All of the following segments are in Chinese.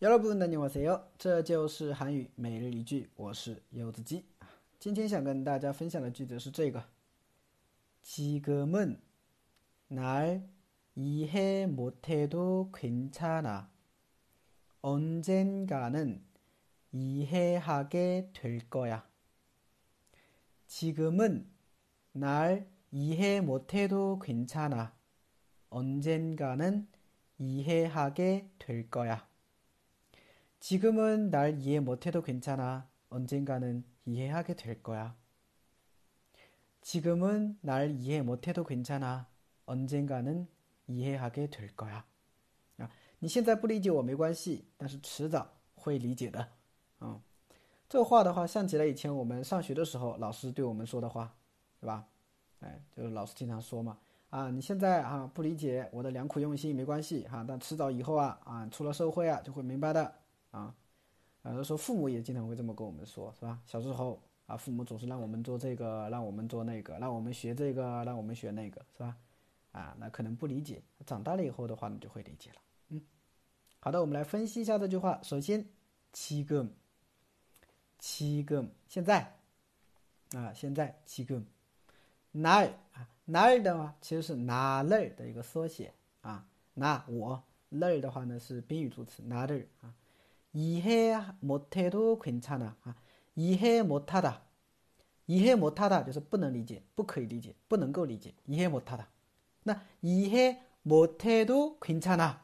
여러분你好，세 요。 这就是韩语每日一句，我是柚子鸡。今天想跟大家分享的句子是这个：지금은날이해못해도괜찮 아。 언젠가는이해하게될거 야。 지금은날이해못해도괜찮 아。 언젠가는이해하게될거 야。 지금은 날 이해 못해도 괜찮아. 언젠가는 이해하게 될 거야. 지금은 날 이해 못해도 괜찮아. 언젠가는 이해하게 될 거야. 啊，你现在不理解我没关系，但是迟早会理解的。嗯，这个话的话像极了以前我们上学的时候老师对我们说的话，对吧？哎，就是老师经常说嘛，啊，你现在啊不理解我的良苦用心没关系哈，但迟早以后啊啊出了社会啊就会明白的 啊。啊，说父母也经常会这么跟我们说，是吧？小时候啊，父母总是让我们做这个，让我们做那个，让我们学这个，让我们学那个，是吧？啊，那可能不理解，长大了以后的话，你就会理解了。嗯，好的，我们来分析一下这句话。首先，七个，七个，现在啊，现在七个，哪啊哪儿的话，其实是哪儿的一个缩写啊。那我那儿的话呢是宾语助词哪儿啊。이해못해도괜찮아啊，이해못하 다， 이해못하다就是不能理解，不可以理解，不能够理解，이해못하 다。 那이해못해도괜찮아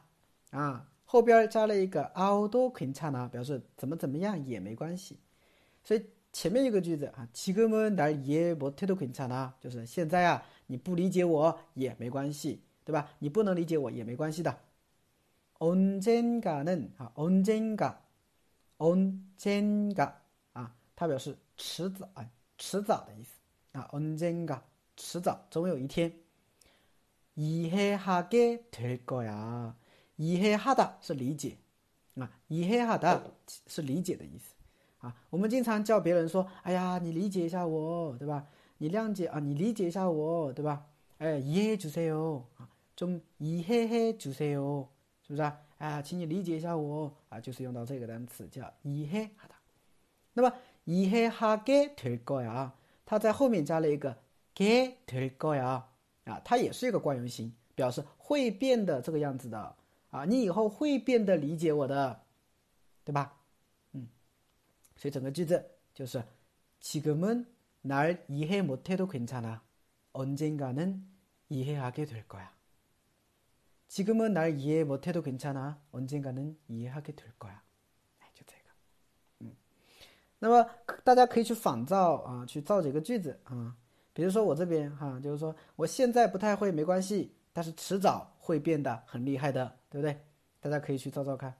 啊，后边加了一个아도괜찮아表示怎么怎么样也没关系。所以前面一个句子啊，지금은날이해못해도괜찮아就是现在啊，你不理解我也没关系，对吧？你不能理解我也没关系的。 언젠가는 아, 언젠가 언젠가 아, 它表示迟早啊迟早的意思啊 언젠가 迟早总有一天 이해하게 될 거야. 이해하다 是理解啊 이해하다 是理解的意思啊我们经常叫别人说哎呀你理解一下我对吧你谅解啊你理解一下我对吧哎 이해해 주세요 아, 좀 이해해 주세요 是不是啊？啊，请你理解一下我啊，就是用到这个单词叫이해하 다。 那么이해하게될거 야， 它在后面加了一个게될거 야， 啊，它也是一个惯用型，表示会变的这个样子的啊，你以后会变得理解我的，对吧？嗯，所以整个句子就是지금은날이해못해도괜찮아언젠가는이해하게될거 야。 지금은날이해못해도괜찮아언젠가는이해하게될 거야哎，就这个。嗯，那么大家可以去仿造啊，去造几个句子啊。比如说我这边哈，就是说我现在不太会没关系，但是迟早会变得很厉害的，对不对？大家可以去造造看。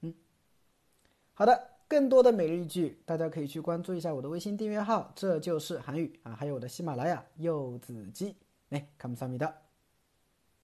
嗯，好的，更多的每日一句，大家可以去关注一下我的微信订阅号，这就是韩语啊，还有我的喜马拉雅柚子鸡。哎，감사합니다